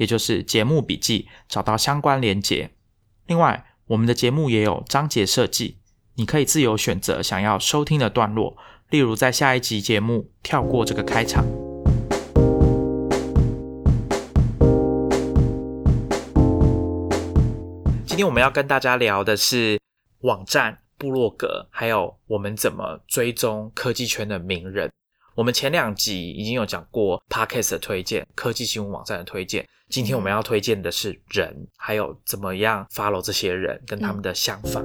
也就是节目笔记找到相关连结。另外，我们的节目也有章节设计。你可以自由选择想要收听的段落，例如在下一集节目跳过这个开场。今天我们要跟大家聊的是网站、部落格，还有我们怎么追踪科技圈的名人。我们前两集已经有讲过 Podcast 的推荐、科技新闻网站的推荐，今天我们要推荐的是人，还有怎么样 follow 这些人跟他们的想法。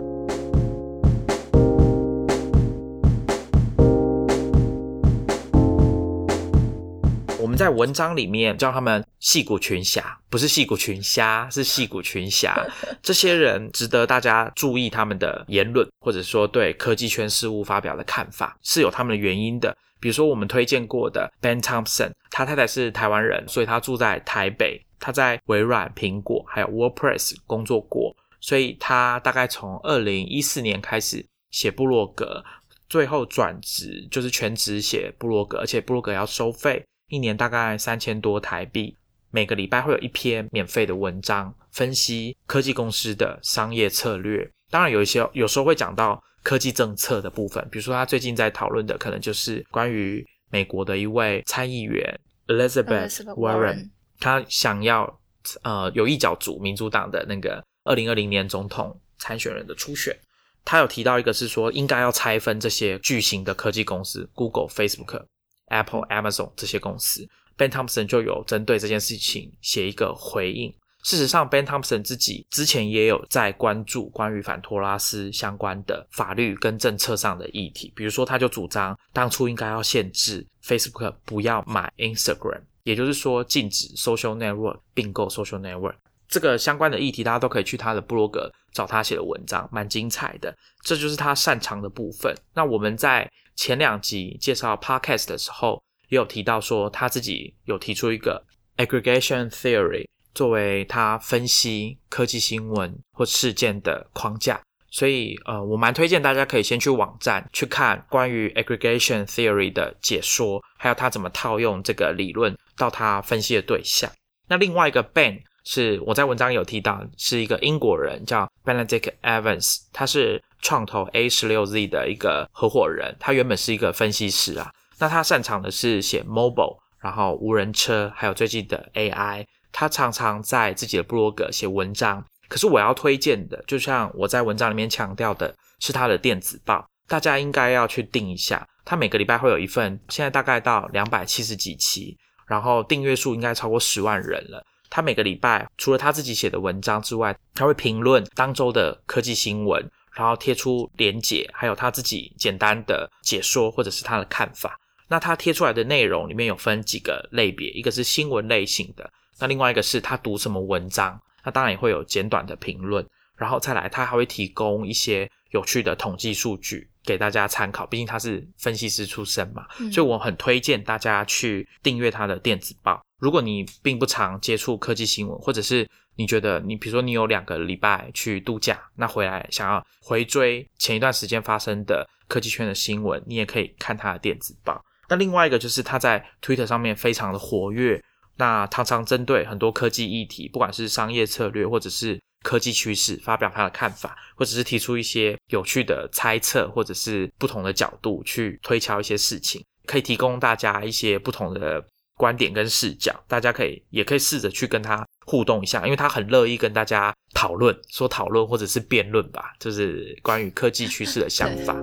我们在文章里面叫他们戏骨群侠，不是戏骨群虾，是戏骨群侠。这些人值得大家注意他们的言论，或者说对科技圈事物发表的看法，是有他们的原因的。比如说我们推荐过的 Ben Thompson，他太太是台湾人，所以他住在台北。他在微软、苹果还有 WordPress 工作过，所以他大概从二零一四年开始写部落格，最后转职就是全职写部落格，而且部落格要收费。一年大概三千多台币，每个礼拜会有一篇免费的文章，分析科技公司的商业策略。当然，有一些有时候会讲到科技政策的部分，比如说他最近在讨论的，可能就是关于美国的一位参议员 Elizabeth Warren，他想要呃有意角逐民主党的那个二零二零年总统参选人的初选。他有提到一个是说，应该要拆分这些巨型的科技公司，Google、Facebook。Apple、Amazon 这些公司，Ben Thompson 就有针对这件事情写一个回应。事实上，Ben Thompson 自己之前也有在关注关于反托拉斯相关的法律跟政策上的议题。比如说，他就主张当初应该要限制 Facebook 不要买 Instagram，也就是说禁止 Social Network 并购 Social Network。这个相关的议题，大家都可以去他的部落格找他写的文章，蛮精彩的。这就是他擅长的部分。那我们在前两集介绍 podcast 的时候，也有提到说他自己有提出一个 aggregation theory 作为他分析科技新闻或事件的框架。所以，呃，我蛮推荐大家可以先去网站去看关于 aggregation theory 的解说，还有他怎么套用这个理论到他分析的对象。那另外一个 Ben 是我在文章有提到，是一个英国人叫 Benedict Evans，他是。创投 A 十六 Z 的一个合伙人，他原本是一个分析师啊。那他擅长的是写 mobile，然后无人车，还有最近的 AI。他常常在自己的部落格写文章。可是我要推荐的，就像我在文章里面强调的，是他的电子报，大家应该要去订一下。他每个礼拜会有一份，现在大概到两百七十几期，然后订阅数应该超过十万人了。他每个礼拜除了他自己写的文章之外，他会评论当周的科技新闻。然后贴出连结，还有他自己简单的解说或者是他的看法。那他贴出来的内容里面有分几个类别，一个是新闻类型的，那另外一个是他读什么文章，那当然也会有简短的评论。然后再来，他还会提供一些有趣的统计数据给大家参考。毕竟他是分析师出身嘛，所以我很推荐大家去订阅他的电子报。如果你并不常接触科技新闻，或者是你觉得你比如说你有两个礼拜去度假，那回来想要回追前一段时间发生的科技圈的新闻，你也可以看他的电子报。那另外一个就是他在 Twitter 上面非常的活跃，那常常针对很多科技议题，不管是商业策略或者是科技趋势，发表他的看法，或者是提出一些有趣的猜测，或者是不同的角度去推敲一些事情，可以提供大家一些不同的。观点跟视角，大家可以也可以试着去跟他互动一下，因为他很乐意跟大家讨论，说讨论或者是辩论吧，就是关于科技趋势的想法。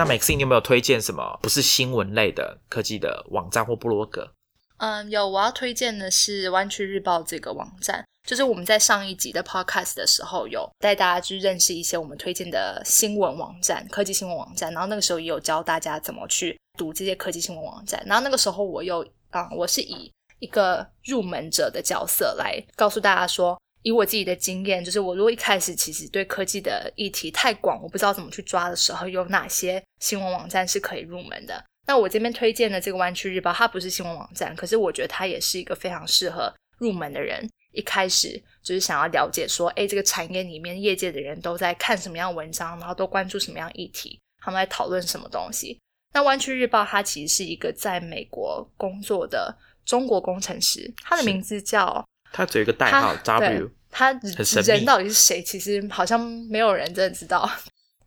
那 Maxine，你有没有推荐什么不是新闻类的科技的网站或部落格？嗯，有我要推荐的是湾区日报这个网站，就是我们在上一集的 podcast 的时候有带大家去认识一些我们推荐的新闻网站、科技新闻网站，然后那个时候也有教大家怎么去读这些科技新闻网站，然后那个时候我又啊，我是以一个入门者的角色来告诉大家说。以我自己的经验，就是我如果一开始其实对科技的议题太广，我不知道怎么去抓的时候，有哪些新闻网站是可以入门的？那我这边推荐的这个湾区日报，它不是新闻网站，可是我觉得它也是一个非常适合入门的人。一开始就是想要了解说，哎，这个产业里面业界的人都在看什么样文章，然后都关注什么样议题，他们在讨论什么东西。那湾区日报它其实是一个在美国工作的中国工程师，他的名字叫。他只有一个代号 W，他人到底是谁？其实好像没有人真的知道。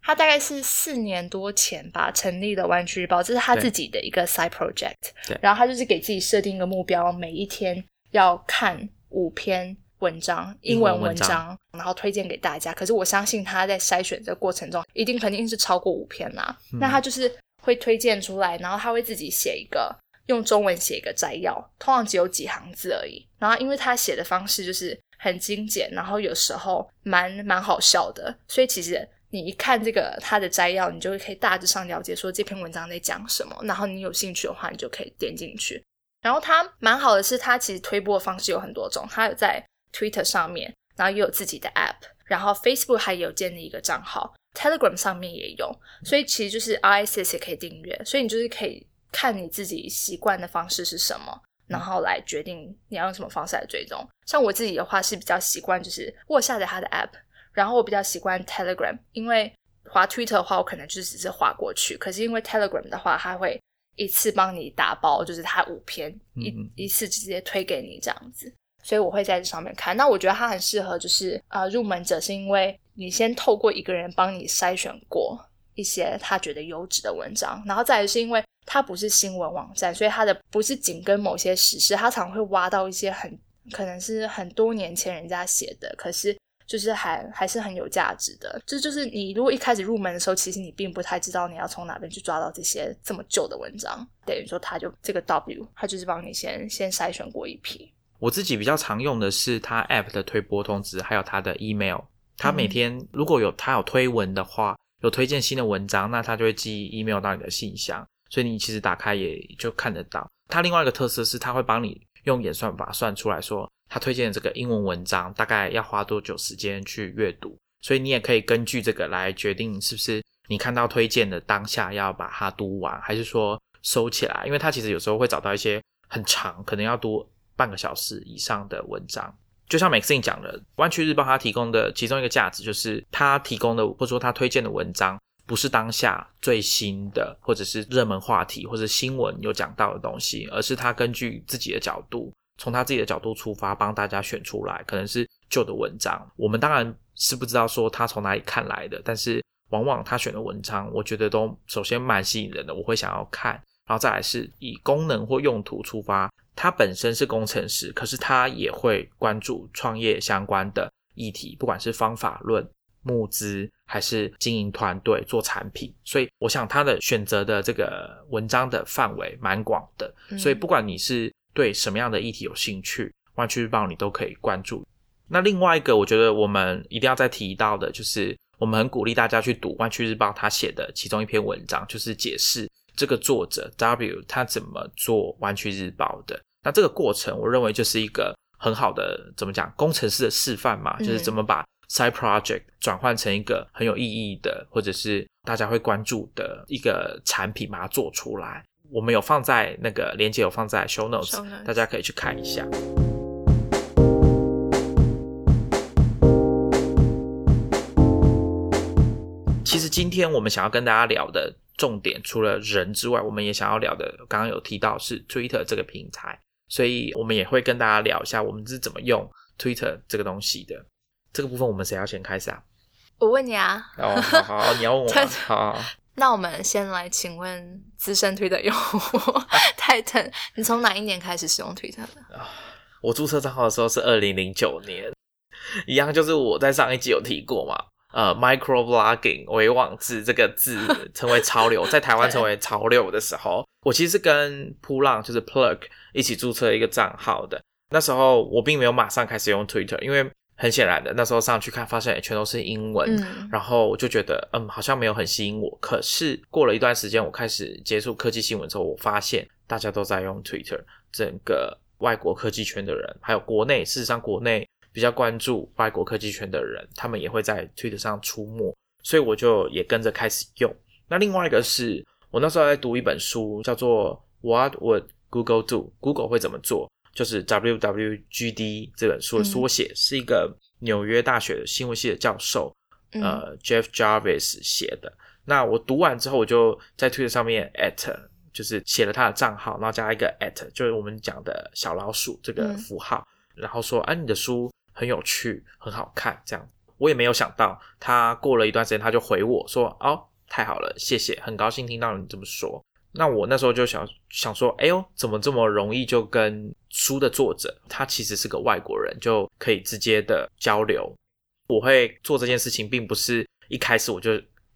他大概是四年多前吧成立的湾区日报，这是他自己的一个 side project。对，然后他就是给自己设定一个目标，每一天要看五篇文章，英文文章，然后推荐给大家。可是我相信他在筛选的过程中，一定肯定是超过五篇啦。那他就是会推荐出来，然后他会自己写一个。用中文写一个摘要，通常只有几行字而已。然后，因为他写的方式就是很精简，然后有时候蛮蛮好笑的，所以其实你一看这个他的摘要，你就可以大致上了解说这篇文章在讲什么。然后你有兴趣的话，你就可以点进去。然后他蛮好的是，他其实推播的方式有很多种，他有在 Twitter 上面，然后也有自己的 App，然后 Facebook 还有建立一个账号，Telegram 上面也有，所以其实就是 RSS 也可以订阅，所以你就是可以。看你自己习惯的方式是什么，然后来决定你要用什么方式来追踪。像我自己的话是比较习惯，就是我下载他的 app，然后我比较习惯 Telegram，因为滑 Twitter 的话，我可能就只是滑过去。可是因为 Telegram 的话，它会一次帮你打包，就是它五篇一一次直接推给你这样子，所以我会在这上面看。那我觉得它很适合就是呃入门者，是因为你先透过一个人帮你筛选过一些他觉得优质的文章，然后再是因为。它不是新闻网站，所以它的不是紧跟某些时事，它常会挖到一些很可能是很多年前人家写的，可是就是还还是很有价值的。这就是你如果一开始入门的时候，其实你并不太知道你要从哪边去抓到这些这么旧的文章，等于说他就这个 W，他就是帮你先先筛选过一批。我自己比较常用的是他 App 的推播通知，还有他的 Email。他每天如果有他有推文的话，有推荐新的文章，那他就会寄 Email 到你的信箱。所以你其实打开也就看得到。它另外一个特色是，它会帮你用演算法算出来说，它推荐的这个英文文章大概要花多久时间去阅读。所以你也可以根据这个来决定是不是你看到推荐的当下要把它读完，还是说收起来。因为它其实有时候会找到一些很长，可能要读半个小时以上的文章。就像 Maxine 讲的，湾区日报它提供的其中一个价值就是它提供的或者说它推荐的文章。不是当下最新的，或者是热门话题，或者新闻有讲到的东西，而是他根据自己的角度，从他自己的角度出发，帮大家选出来，可能是旧的文章。我们当然是不知道说他从哪里看来的，但是往往他选的文章，我觉得都首先蛮吸引人的，我会想要看。然后再来是以功能或用途出发，他本身是工程师，可是他也会关注创业相关的议题，不管是方法论。募资还是经营团队做产品，所以我想他的选择的这个文章的范围蛮广的，所以不管你是对什么样的议题有兴趣，湾区日报你都可以关注。那另外一个，我觉得我们一定要再提到的，就是我们很鼓励大家去读湾区日报他写的其中一篇文章，就是解释这个作者 W 他怎么做湾区日报的。那这个过程，我认为就是一个很好的怎么讲工程师的示范嘛，就是怎么把。Side project 转换成一个很有意义的，或者是大家会关注的一个产品，把它做出来。我们有放在那个链接，有放在 show notes，大家可以去看一下。其实今天我们想要跟大家聊的重点，除了人之外，我们也想要聊的，刚刚有提到是 Twitter 这个平台，所以我们也会跟大家聊一下，我们是怎么用 Twitter 这个东西的。这个部分我们谁要先开始啊？我问你啊。哦，好，好，你要问我。好，那我们先来请问资深 Twitter 用户 Titan，，你从哪一年开始使用 Twitter 的？我注册账号的时候是二零零九年，一样就是我在上一集有提过嘛。呃 micro blogging 微网字这个字 成为潮流，在台湾成为潮流的时候，我其实是跟扑浪就是 plug 一起注册一个账号的。那时候我并没有马上开始用 Twitter，因为很显然的，那时候上去看发现全都是英文，嗯然后我就觉得嗯好像没有很吸引我。可是过了一段时间，我开始接触科技新闻之后，我发现大家都在用 Twitter，整个外国科技圈的人，还有国内，事实上国内比较关注外国科技圈的人，他们也会在 Twitter 上出没，所以我就也跟着开始用。那另外一个是我那时候在读一本书，叫做 What Would Google Do？Google 会怎么做？就是 WWGD 这本书的缩写，是一个纽约大学新闻系的教授，嗯呃，Jeff Jarvis 写的。那我读完之后，我就在 Twitter 上面 at，就是写了他的账号，然后加一个 at，就是我们讲的小老鼠这个嗯符号，然后说，啊，你的书很有趣，很好看，这样。我也没有想到，他过了一段时间，他就回我说，哦，太好了，谢谢，很高兴听到你这么说。那我那时候就想想说，哎呦，怎么这么容易就跟书的作者，他其实是个外国人，就可以直接的交流。我会做这件事情，并不是一开始我就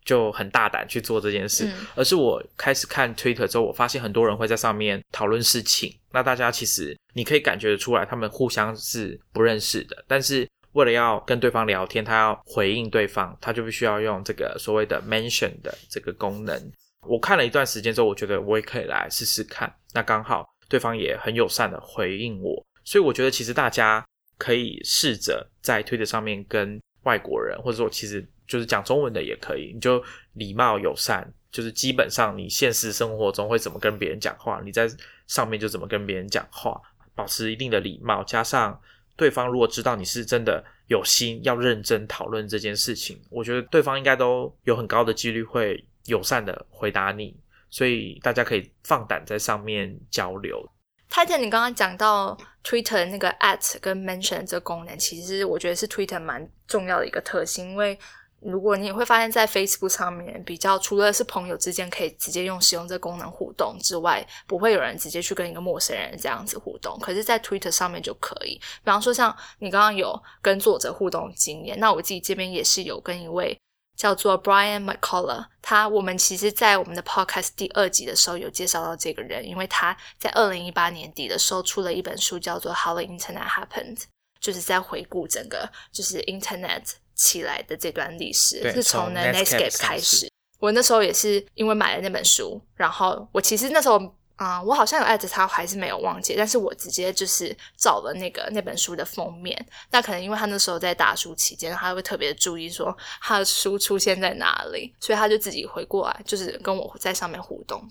就很大胆去做这件事，嗯而是我开始看 Twitter 之后，我发现很多人会在上面讨论事情。那大家其实你可以感觉得出来，他们互相是不认识的，但是为了要跟对方聊天，他要回应对方，他就必须要用这个所谓的 mention 的这个功能。我看了一段时间之后，我觉得我也可以来试试看。那刚好对方也很友善的回应我，所以我觉得其实大家可以试着在推特上面跟外国人，或者说其实就是讲中文的也可以，你就礼貌友善，就是基本上你现实生活中会怎么跟别人讲话，你在上面就怎么跟别人讲话，保持一定的礼貌，加上对方如果知道你是真的有心要认真讨论这件事情，我觉得对方应该都有很高的几率会友善的回答你，所以大家可以放胆在上面交流。泰坦，你刚刚讲到 Twitter 那个 at 跟 mention 这个功能，其实我觉得是 Twitter 蛮重要的一个特性，因为如果你会发现在 Facebook 上面比较，除了是朋友之间可以直接用使用这个功能互动之外，不会有人直接去跟一个陌生人这样子互动。可是，在 Twitter 上面就可以，比方说像你刚刚有跟作者互动经验，那我自己这边也是有跟一位。叫做 Brian McCullough，他我们其实，在我们的 podcast 第二集的时候有介绍到这个人，因为他在二零一八年底的时候出了一本书，叫做《How the Internet Happened》，就是在回顾整个就是 Internet 起来的这段历史，是从从 Netscape Netscape 开始。我那时候也是因为买了那本书，然后我其实那时候啊、我好像有艾特他，还是没有忘记，但是我直接就是找了那个那本书的封面。那可能因为他那时候在大书期间，他会特别注意说他的书出现在哪里，所以他就自己回过来，就是跟我在上面互动。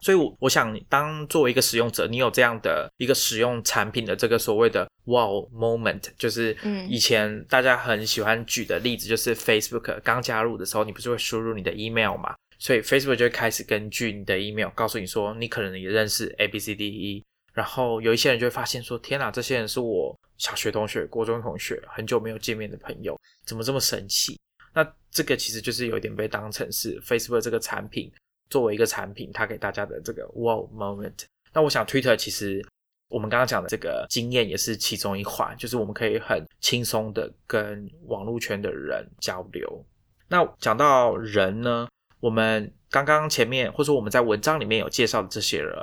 所以我，我想，当作为一个使用者，你有这样的一个使用产品的这个所谓的 wow moment，就是嗯以前大家很喜欢举的例子，就是 Facebook 刚加入的时候，你不是会输入你的 email 嘛？所以 Facebook 就会开始根据你的 email 告诉你说，你可能也认识 A B C D E，然后有一些人就会发现说，天哪，这些人是我小学同学、国中同学，很久没有见面的朋友，怎么这么神奇？那这个其实就是有点被当成是 Facebook 这个产品作为一个产品，它给大家的这个 wow moment。那我想 Twitter 其实我们刚刚讲的这个经验也是其中一环，就是我们可以很轻松的跟网络圈的人交流。那讲到人呢，我们刚刚前面或者说我们在文章里面有介绍的这些人，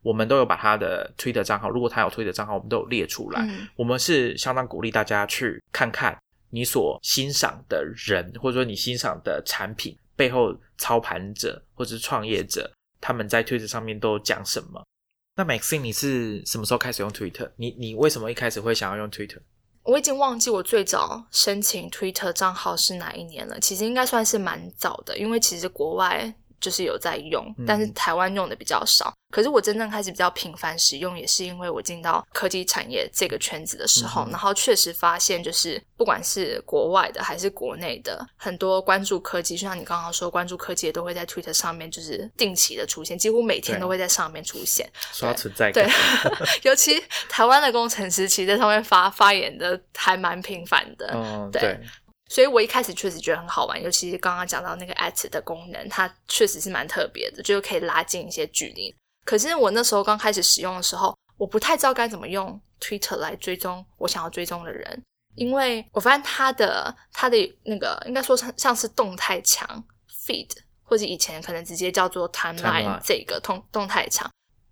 我们都有把他的 Twitter 账号，如果他有 Twitter 账号，我们都有列出来。嗯我们是相当鼓励大家去看看你所欣赏的人，或者说你欣赏的产品背后操盘者或者是创业者，他们在 Twitter 上面都讲什么。那 Maxine，你是什么时候开始用 Twitter？你你为什么一开始会想要用 Twitter？我已经忘记我最早申请 Twitter 账号是哪一年了，其实应该算是蛮早的，因为其实国外就是有在用，嗯但是台湾用的比较少。可是我真正开始比较频繁使用，也是因为我进到科技产业这个圈子的时候，嗯然后确实发现，就是不管是国外的还是国内的，很多关注科技，就像你刚刚说，关注科技的都会在 Twitter 上面就是定期的出现，几乎每天都会在上面出现。刷存在感对，，尤其台湾的工程师，其实在上面发发言的还蛮频繁的。嗯，对对，所以我一开始确实觉得很好玩，尤其是刚刚讲到那个 at 的功能，它确实是蛮特别的，就是可以拉近一些距离。可是我那时候刚开始使用的时候，我不太知道该怎么用 Twitter 来追踪我想要追踪的人，因为我发现它的它的那个应该说像像是动态墙 feed，或者以前可能直接叫做 timeline Timeline 这个动动态墙。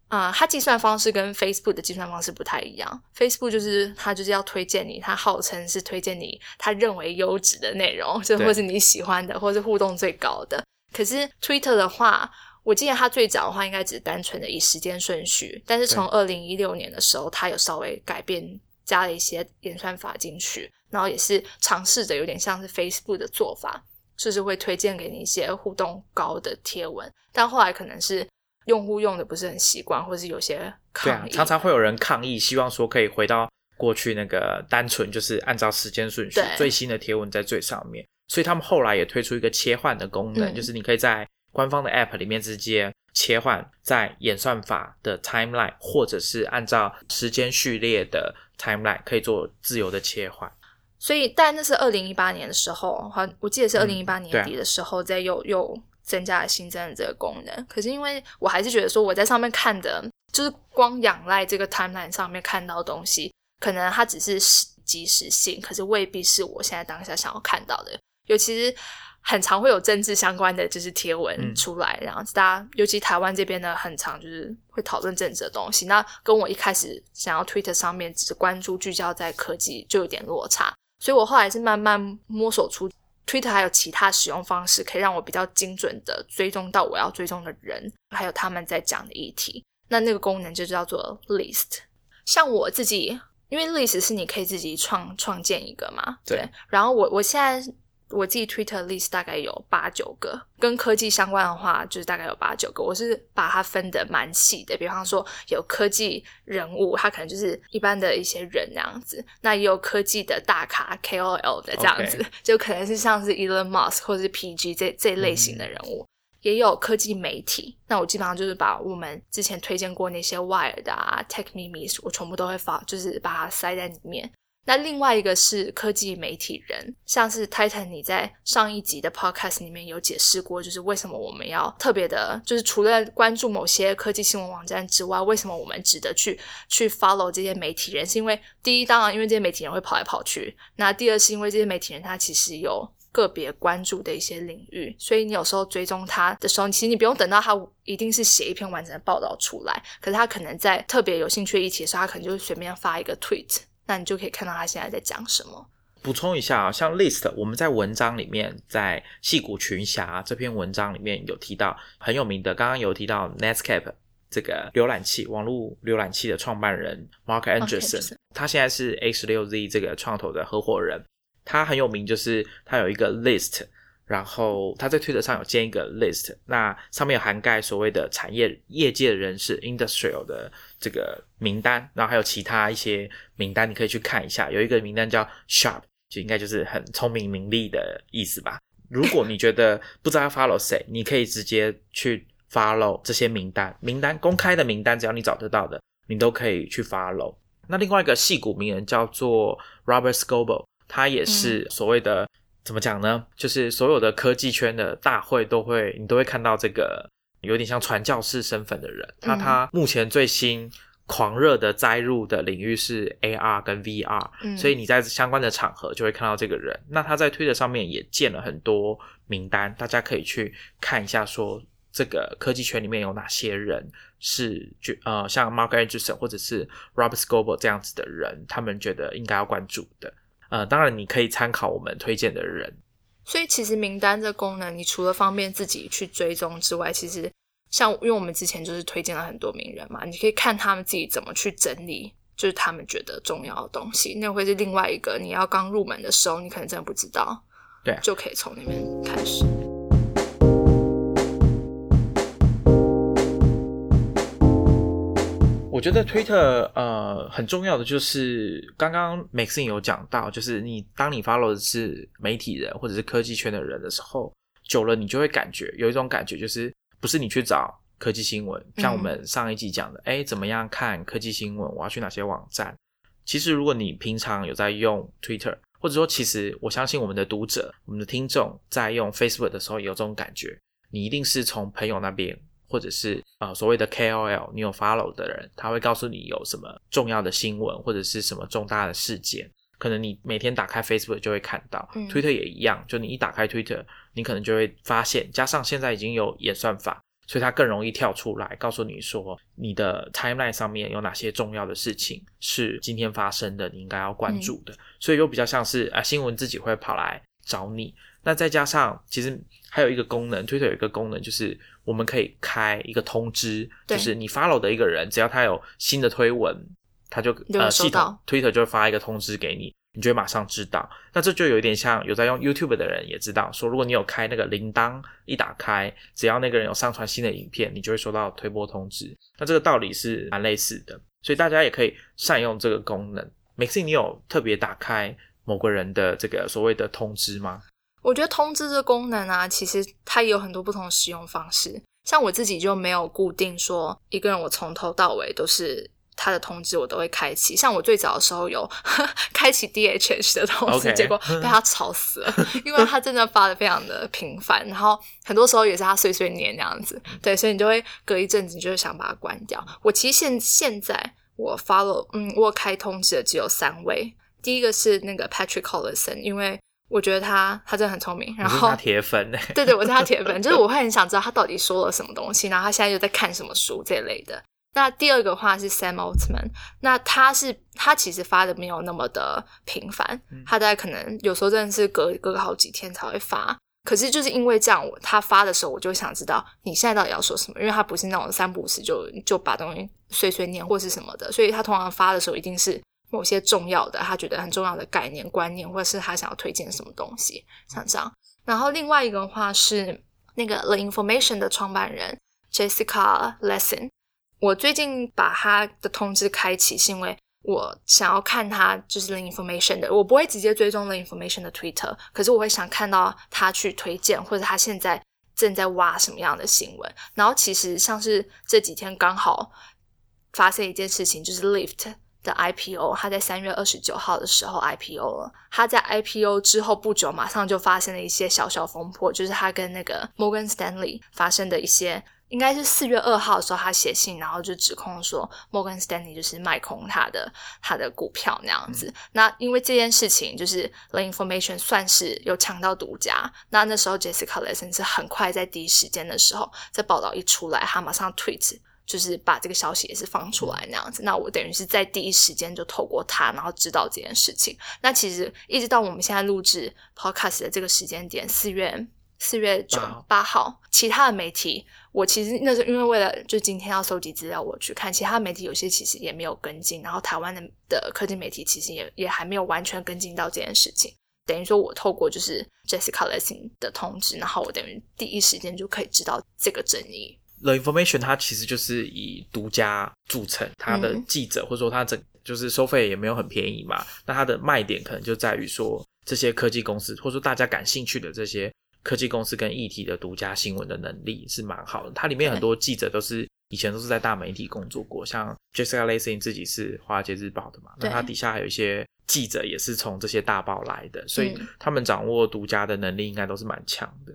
啊、它计算方式跟 Facebook 的计算方式不太一样。Facebook 就是它就是要推荐你，它号称是推荐你它认为优质的内容，就或是你喜欢的，或是互动最高的。可是 Twitter 的话，我记得它最早的话应该只是单纯的以时间顺序，但是从二零一六年的时候，它有稍微改变，加了一些演算法进去，然后也是尝试着有点像是 Facebook 的做法，就是会推荐给你一些互动高的贴文，但后来可能是用户用的不是很习惯，或是有些对啊抗，议，常常会有人抗议，希望说可以回到过去那个单纯就是按照时间顺序，最新的贴文在最上面。所以他们后来也推出一个切换的功能，嗯就是你可以在官方的 App 里面直接切换在演算法的 timeline，或者是按照时间序列的 timeline，可以做自由的切换。所以，但那是二零一八年的时候，好，我记得是二零一八年底的时候，再又又增加了新增的这个功能。可是因为我还是觉得说，我在上面看的，就是光仰赖这个 timeline 上面看到的东西，可能它只是时即时性，可是未必是我现在当下想要看到的。尤其是很常会有政治相关的就是贴文嗯出来，然后大家尤其台湾这边呢，很常就是会讨论政治的东西。那跟我一开始想要 Twitter 上面只关注聚焦在科技，就有点落差。所以我后来是慢慢摸索出 Twitter 还有其他使用方式，可以让我比较精准的追踪到我要追踪的人，还有他们在讲的议题。那那个功能就叫做 List。像我自己，因为 List 是你可以自己创创建一个嘛，对然后我我现在我自己 Twitter list 大概有八九个，跟科技相关的话，就是大概有八九个。我是把它分的蛮细的，比方说有科技人物，他可能就是一般的一些人那样子；那也有科技的大咖 KOL 的这样子就可能是像是 Elon Musk 或者是 PG 这这类型的人物。也有科技媒体，那我基本上就是把我们之前推荐过那些 Wired 啊、Tech Memes，我全部都会发，就是把它塞在里面。那另外一个是科技媒体人，像是 Titan，你在上一集的 Podcast 里面有解释过，就是为什么我们要特别的，就是除了关注某些科技新闻网站之外，为什么我们值得去去 follow 这些媒体人？是因为第一，当然因为这些媒体人会跑来跑去；那第二是因为这些媒体人他其实有个别关注的一些领域，所以你有时候追踪他的时候，其实你不用等到他一定是写一篇完整的报道出来，可是他可能在特别有兴趣的议题的时候，他可能就是随便发一个 tweet，那你就可以看到他现在在讲什么。补充一下啊，像 list，我们在文章里面，在戏骨群侠这篇文章里面有提到很有名的，刚刚有提到 Netscape 这个浏览器网络浏览器的创办人 Mark Anderson，、Anderson 他现在是 A 十六 Z 这个创投的合伙人，他很有名，就是他有一个 list。然后他在推特上有建一个 list，那上面有涵盖所谓的产业业界的人士 industrial 的这个名单，然后还有其他一些名单，你可以去看一下。有一个名单叫 sharp，就应该就是很聪明伶俐的意思吧。如果你觉得不知道要 follow 谁，你可以直接去 follow 这些名单，名单公开的名单，只要你找得到的，你都可以去 follow。那另外一个戏骨名人叫做 Robert Scoble，他也是所谓的、怎么讲呢？就是所有的科技圈的大会都会，你都会看到这个有点像传教士身份的人。那嗯他目前最新狂热的栽入的领域是 AR 跟 VR，、嗯所以你在相关的场合就会看到这个人。那他在推特上面也建了很多名单，大家可以去看一下说。这个科技圈里面有哪些人是觉呃像 Mark Anderson 或者是 Robert Scoble 这样子的人，他们觉得应该要关注的。呃，当然你可以参考我们推荐的人。所以其实名单这功能，你除了方便自己去追踪之外，其实像因为我们之前就是推荐了很多名人嘛，你可以看他们自己怎么去整理，就是他们觉得重要的东西，那会是另外一个你要刚入门的时候，你可能真的不知道，对啊就可以从那边开始。我觉得推特呃很重要的就是刚刚 Maxine 有讲到，就是你当你 follow 的是媒体人或者是科技圈的人的时候，久了你就会感觉有一种感觉，就是不是你去找科技新闻，像我们上一集讲的，哎、怎么样看科技新闻，我要去哪些网站？其实如果你平常有在用 Twitter，或者说其实我相信我们的读者、我们的听众在用 Facebook 的时候也有这种感觉，你一定是从朋友那边。或者是呃所谓的 KOL，你有 follow 的人，他会告诉你有什么重要的新闻或者是什么重大的事件，可能你每天打开 Facebook 就会看到、嗯 t w i t t e r 也一样，就你一打开 Twitter，你可能就会发现，加上现在已经有演算法，所以它更容易跳出来告诉你说，你的 timeline 上面有哪些重要的事情是今天发生的，你应该要关注的，所以又比较像是啊、新闻自己会跑来找你。那再加上，其实还有一个功能，Twitter 有一个功能，就是我们可以开一个通知，就是你 follow 的一个人，只要他有新的推文，他就呃系统 Twitter 就会发一个通知给你，你就会马上知道。那这就有点像有在用 YouTube 的人也知道，说如果你有开那个铃铛，一打开，只要那个人有上传新的影片，你就会收到推播通知。那这个道理是蛮类似的，所以大家也可以善用这个功能。Maxine，你有特别打开某个人的这个所谓的通知吗？我觉得通知这功能啊，其实它也有很多不同的使用方式。像我自己就没有固定说一个人，我从头到尾都是他的通知我都会开启。像我最早的时候有 开启 DHH 的通知结果被他吵死了，因为他真的发的非常的频繁，然后很多时候也是他碎碎念那样子。对，所以你就会隔一阵子，你就会想把它关掉。我其实现现在我 follow，嗯，我有开通知的只有三位，第一个是那个 Patrick Collison，因为我觉得他他真的很聪明，然后铁粉呢？对对，我是他铁粉，就是我会很想知道他到底说了什么东西，然后他现在又在看什么书这类的。那第二个话是 Sam Altman，那他是他其实发的没有那么的频繁，他大概可能有时候真的是隔隔个好几天才会发。可是就是因为这样，我他发的时候，我就想知道你现在到底要说什么，因为他不是那种三不五时就就把东西碎碎念或是什么的，所以他通常发的时候一定是某些重要的，他觉得很重要的概念、观念，或者是他想要推荐什么东西，像这样。然后另外一个的话是那个 The Information 的创办人 Jessica Lesson，我最近把他的通知开启，是因为我想要看他就是 The Information 的，我不会直接追踪 The Information 的 Twitter，可是我会想看到他去推荐或者他现在正在挖什么样的新闻。然后其实像是这几天刚好发生一件事情，就是 Lift 的 IPO，它在三月二十九号的时候 IPO 了。它在 IPO 之后不久，马上就发生了一些小小风波，就是它跟那个 Morgan Stanley 发生的一些。应该是四月二号的时候，他写信，然后就指控说 Morgan Stanley 就是卖空他的他的股票那样子。那因为这件事情，就是 The Information 算是有抢到独家。那那时候 Jessica Lesson 是很快在第一时间的时候，这报道一出来，他马上 tweet 就是把这个消息也是放出来那样子。那我等于是在第一时间就透过他，然后知道这件事情。那其实一直到我们现在录制 podcast 的这个时间点，四月四月九八号，其他的媒体，我其实那时候因为为了就今天要收集资料，我去看其他媒体，有些其实也没有跟进，然后台湾的的科技媒体其实也也还没有完全跟进到这件事情。等于说，我透过就是 Jessica Lessing 的通知，然后我等于第一时间就可以知道这个争议。The Information 它其实就是以独家著称，它的嗯记者、或者说它整就是收费也没有很便宜嘛。那它的卖点可能就在于说，这些科技公司或者说大家感兴趣的这些科技公司跟议题的独家新闻的能力是蛮好的。它里面很多记者都是以前都是在大媒体工作过，像 Jessica Lacing 自己是华尔街日报的嘛，那对他底下还有一些记者也是从这些大报来的，所以嗯他们掌握独家的能力应该都是蛮强的。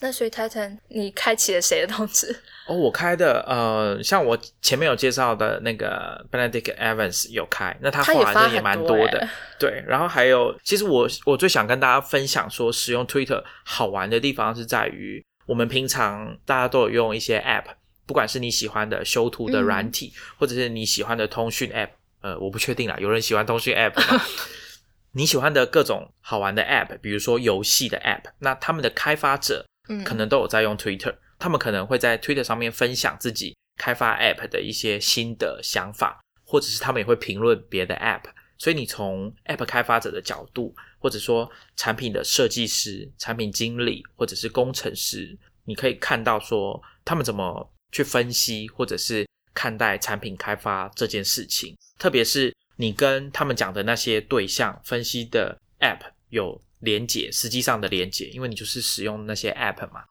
那所以 Titan，你开启了谁的通知？哦，我开的呃，像我前面有介绍的那个 Benedict Evans 有开，那他发话真的也蛮多的欸，对。然后还有，其实我我最想跟大家分享说，使用 Twitter 好玩的地方是在于，我们平常大家都有用一些 App，不管是你喜欢的修图的嗯软体，或者是你喜欢的通讯 App，呃，我不确定啦，有人喜欢通讯 App 吗？你喜欢的各种好玩的 App，比如说游戏的 App，那他们的开发者可能都有在用 Twitter，他们可能会在 Twitter 上面分享自己开发 App 的一些新的想法，或者是他们也会评论别的 App。所以你从 App 开发者的角度，或者说产品的设计师、产品经理或者是工程师，你可以看到说他们怎么去分析，或者是看待产品开发这件事情。特别是你跟他们讲的那些对象分析的 App 有连接，实际上的连接，因为你就是使用那些 App 嘛，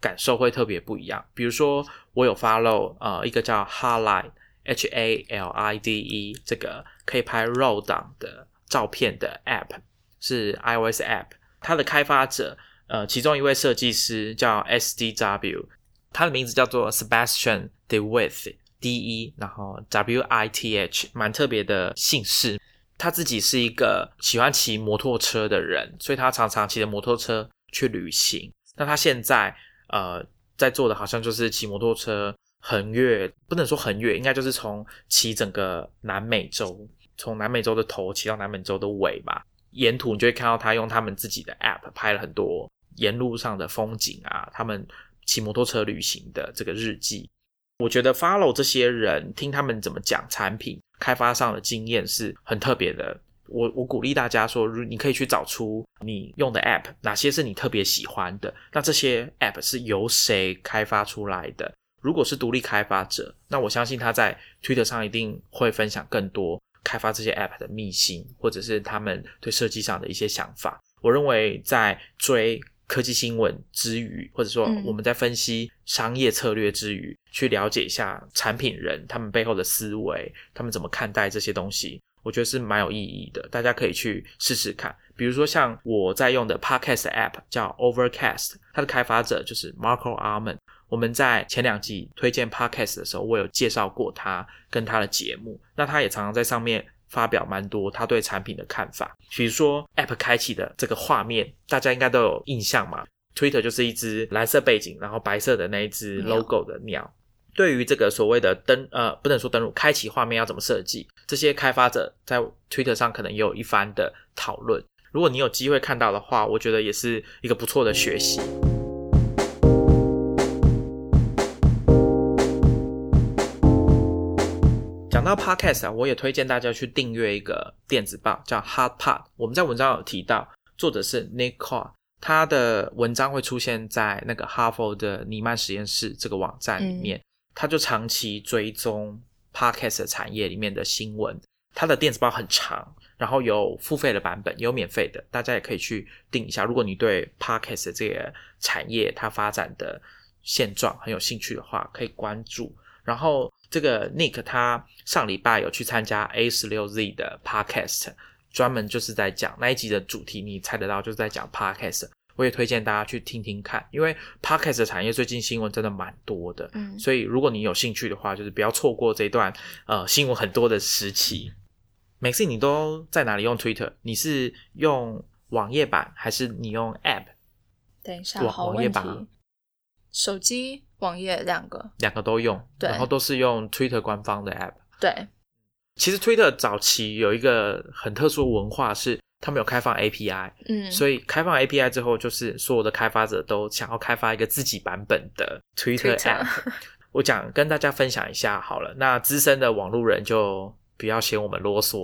感受会特别不一样。比如说，我有 follow 呃一个叫 Halide H A L I D E 这个可以拍 RAW 档的照片的 App，是 iOS App，它的开发者呃其中一位设计师叫 S D W，他的名字叫做 Sebastian DeWitt D E，然后 W I T H，蛮特别的姓氏。他自己是一个喜欢骑摩托车的人，所以他常常骑着摩托车去旅行。那他现在呃在做的好像就是骑摩托车横越，不能说横越，应该就是从骑整个南美洲，从南美洲的头骑到南美洲的尾吧。沿途你就会看到他用他们自己的 app 拍了很多沿路上的风景啊，他们骑摩托车旅行的这个日记。我觉得 follow 这些人，听他们怎么讲产品开发上的经验是很特别的。我我鼓励大家说，如你可以去找出你用的 app 哪些是你特别喜欢的，那这些 app 是由谁开发出来的？如果是独立开发者，那我相信他在 Twitter 上一定会分享更多开发这些 app 的秘辛，或者是他们对设计上的一些想法。我认为在追科技新闻之余，或者说我们在分析商业策略之余，去了解一下产品人他们背后的思维，他们怎么看待这些东西，我觉得是蛮有意义的。大家可以去试试看。比如说像我在用的 Podcast App 叫 Overcast，它的开发者就是 Marco Arman。我们在前两季推荐 Podcast 的时候，我有介绍过他跟他的节目。那他也常常在上面发表蛮多他对产品的看法。比如说 App 开启的这个画面，大家应该都有印象嘛？Twitter 就是一只蓝色背景，然后白色的那一只 logo 的鸟。对于这个所谓的登呃，不能说登录，开启画面要怎么设计，这些开发者在 Twitter 上可能也有一番的讨论。如果你有机会看到的话，我觉得也是一个不错的学习。到 podcast 啊，我也推荐大家去订阅一个电子报，叫 HotPod。我们在文章有提到，作者是 Nick Carr，他的文章会出现在那个哈佛的尼曼实验室这个网站里面。他就长期追踪 podcast 产业里面的新闻。他的电子报很长，然后有付费的版本，有免费的，大家也可以去订一下。如果你对 podcast 这个产业它发展的现状很有兴趣的话，可以关注。然后这个 Nick 他上礼拜有去参加 A 十六 Z 的 Podcast，专门就是在讲那一集的主题，你猜得到就是在讲 Podcast。我也推荐大家去听听看，因为 Podcast 产业最近新闻真的蛮多的，嗯，所以如果你有兴趣的话，就是不要错过这段呃新闻很多的时期。Maxine，你都在哪里用 Twitter？你是用网页版还是你用 App？等一下，网页版。手机。网页两个，两个都用，对然后都是用 Twitter 官方的 App。对，其实 Twitter 早期有一个很特殊的文化，是他们有开放 API，嗯，所以开放 API 之后，就是所有的开发者都想要开发一个自己版本的 Twitter App。我讲跟大家分享一下好了，那资深的网路人就不要嫌我们啰嗦。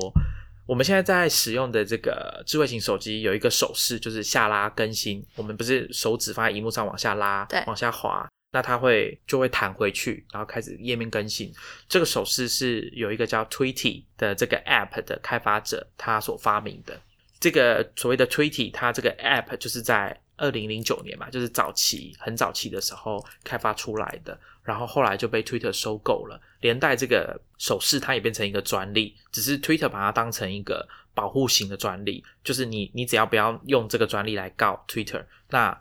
我们现在在使用的这个智慧型手机有一个手势，就是下拉更新。我们不是手指放在荧幕上往下拉，对，往下滑。那它会就会弹回去，然后开始页面更新。这个手势是有一个叫 Tweety 的这个 App 的开发者他所发明的。这个所谓的 Tweety，它这个 App 就是在二零零九年嘛，就是早期很早期的时候开发出来的。然后后来就被 Twitter 收购了，连带这个手势它也变成一个专利，只是 Twitter 把它当成一个保护型的专利，就是你你只要不要用这个专利来告 Twitter，那。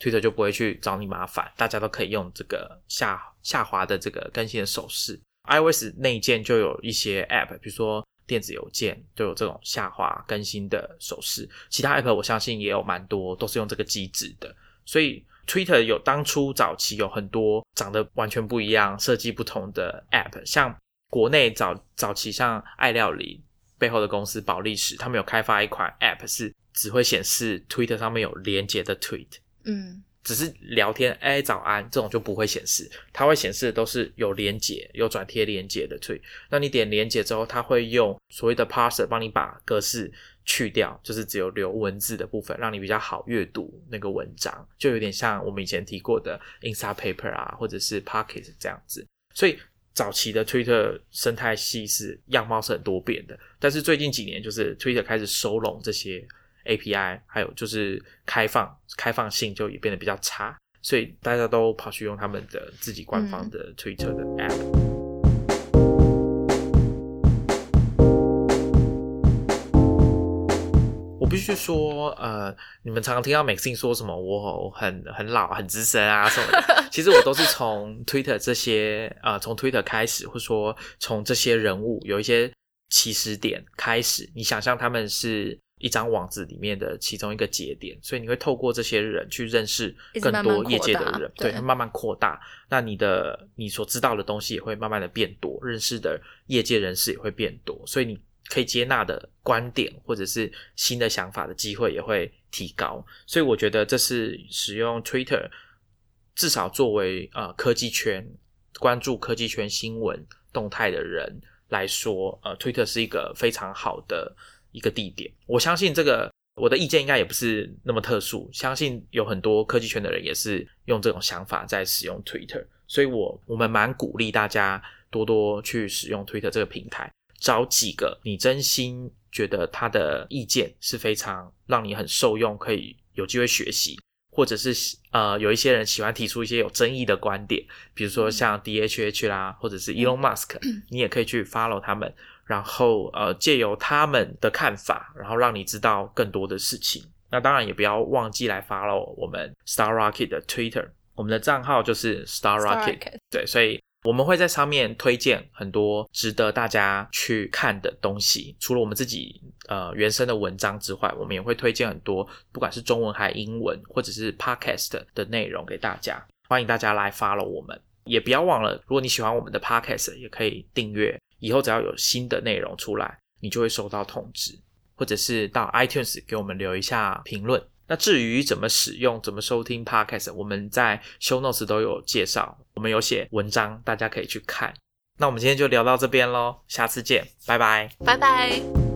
Twitter 就不会去找你麻烦，大家都可以用这个下下滑的这个更新的手势。iOS 内建就有一些 App，比如说电子邮件都有这种下滑更新的手势。其他 App 我相信也有蛮多都是用这个机制的。所以 Twitter 有当初早期有很多长得完全不一样、设计不同的 App，像国内早早期像爱料理背后的公司保利史，他们有开发一款 App 是只会显示 Twitter 上面有连接的 Tweet。嗯，只是聊天，哎，早安，这种就不会显示，它会显示的都是有连接、有转贴连接的推。那你点连接之后，它会用所谓的 parser 帮你把格式去掉，就是只有留文字的部分，让你比较好阅读那个文章，就有点像我们以前提过的 Instapaper 啊，或者是 Pocket 这样子。所以早期的 Twitter 生态系是样貌是很多变的，但是最近几年就是 Twitter 开始收拢这些。API 还有就是开放开放性就也变得比较差，所以大家都跑去用他们的自己官方的 Twitter 的 App。我必须说，呃，你们常常听到 Maxine 说什么我很很老很资深啊什么的，其实我都是从 Twitter 这些呃从 Twitter 开始，或者说从这些人物有一些。起始点开始，你想象他们是一张网子里面的其中一个节点，所以你会透过这些人去认识更多业界的人，对，慢慢扩大。那你的你所知道的东西也会慢慢的变多，认识的业界人士也会变多，所以你可以接纳的观点或者是新的想法的机会也会提高。所以我觉得这是使用 Twitter，至少作为呃科技圈关注科技圈新闻动态的人。来说，呃，Twitter 是一个非常好的一个地点。我相信这个我的意见应该也不是那么特殊，相信有很多科技圈的人也是用这种想法在使用 Twitter。所以，我我们蛮鼓励大家多多去使用 Twitter 这个平台，找几个你真心觉得他的意见是非常让你很受用，可以有机会学习。或者是呃，有一些人喜欢提出一些有争议的观点，比如说像 D H H 啦，或者是 Elon Musk，你也可以去 follow 他们，然后呃，借由他们的看法，然后让你知道更多的事情。那当然也不要忘记来 follow 我们 Star Rocket 的 Twitter，我们的账号就是 Star Rocket，对，所以。我们会在上面推荐很多值得大家去看的东西，除了我们自己呃原生的文章之外，我们也会推荐很多不管是中文还是英文或者是 podcast 的内容给大家。欢迎大家来 follow 我们，也不要忘了，如果你喜欢我们的 podcast，也可以订阅。以后只要有新的内容出来，你就会收到通知，或者是到 iTunes 给我们留一下评论。那至于怎么使用、怎么收听 Podcast，我们在 Show Notes 都有介绍，我们有写文章，大家可以去看。那我们今天就聊到这边喽，下次见，拜拜，拜拜。